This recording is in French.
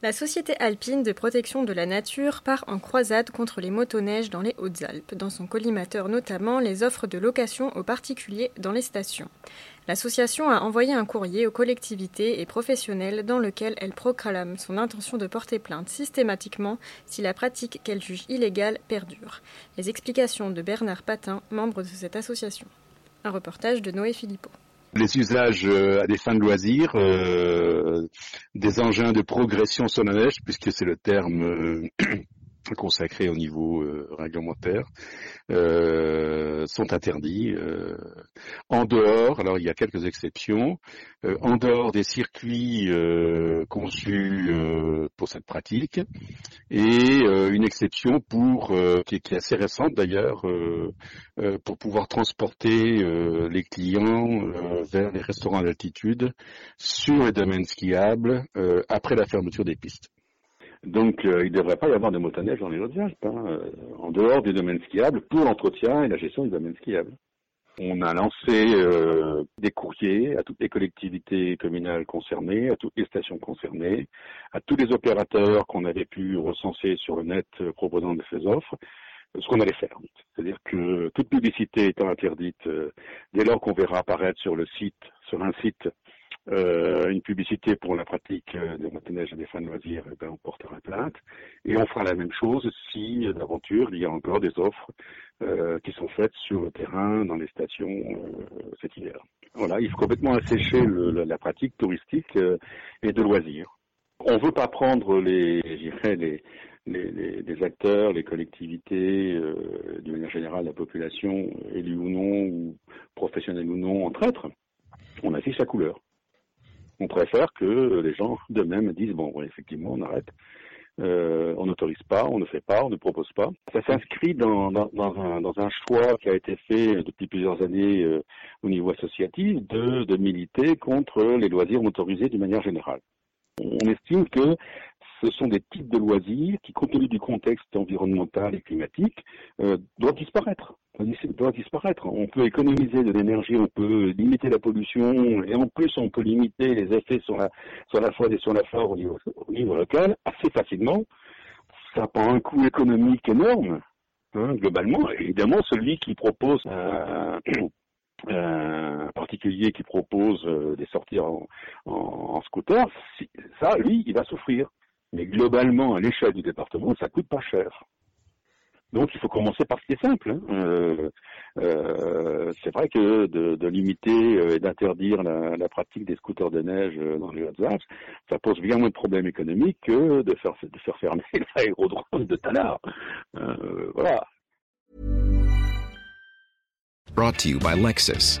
La Société alpine de protection de la nature part en croisade contre les motoneiges dans les Hautes-Alpes, dans son collimateur notamment les offres de location aux particuliers dans les stations. L'association a envoyé un courrier aux collectivités et professionnels dans lequel elle proclame son intention de porter plainte systématiquement si la pratique qu'elle juge illégale perdure. Les explications de Bernard Patin, membre de cette association. Un reportage de Noé Philippot les usages à des fins de loisirs, euh, des engins de progression sur la neige, puisque c'est le terme euh, consacrés au niveau euh, réglementaire euh, sont interdits euh, en dehors. Alors il y a quelques exceptions en dehors des circuits conçus pour cette pratique et une exception pour qui, est assez récente d'ailleurs pour pouvoir transporter les clients vers les restaurants d'altitude sur les domaines skiables après la fermeture des pistes. Donc euh, il ne devrait pas y avoir de motoneige dans les Hautes-Alpes, hein, euh, en dehors des domaines skiables, pour l'entretien et la gestion des domaines skiables. On a lancé euh, des courriers à toutes les collectivités communales concernées, à toutes les stations concernées, à tous les opérateurs qu'on avait pu recenser sur le net proposant de ces offres, ce qu'on allait faire. C'est-à-dire que toute publicité étant interdite, dès lors qu'on verra apparaître sur le site, sur un site, euh, une publicité pour la pratique euh, des motoneige à des fins de loisirs, eh ben, on portera plainte. Et on fera la même chose si, euh, d'aventure, il y a encore des offres qui sont faites sur le terrain, dans les stations cet hiver. Voilà, il faut complètement assécher la, pratique touristique et de loisirs. On ne veut pas prendre les, les, les, les, acteurs, les collectivités, euh, manière générale la population, élus ou non, ou professionnels ou non, en traître. On affiche la couleur on préfère que les gens de même disent bon, effectivement, on arrête. Euh, on n'autorise pas, on ne fait pas, on ne propose pas. Ça s'inscrit dans, dans, un, choix qui a été fait depuis plusieurs années euh, au niveau associatif de, de militer contre les loisirs motorisés d'une manière générale. On estime que ce sont des types de loisirs qui, compte tenu du contexte environnemental et climatique, euh, doivent disparaître. Disparaître. On peut économiser de l'énergie, on peut limiter la pollution, et en plus on peut limiter les effets sur la, sur la faune et sur la flore au niveau, au niveau local assez facilement. Ça prend un coût économique énorme, hein, globalement. Évidemment, celui qui propose un, un particulier qui propose euh, des sorties en scooter, ça, lui, il va souffrir. Mais globalement, à l'échelle du département, ça coûte pas cher. Donc il faut commencer par ce qui est simple. Hein. Euh, euh, c'est vrai que de, limiter euh, et d'interdire la, pratique des scooters de neige dans les Hautes-Alpes, ça pose bien moins de problèmes économiques que de faire, de faire fermer l'aérodrome de Talard. Euh, voilà. Brought to you by Lexus.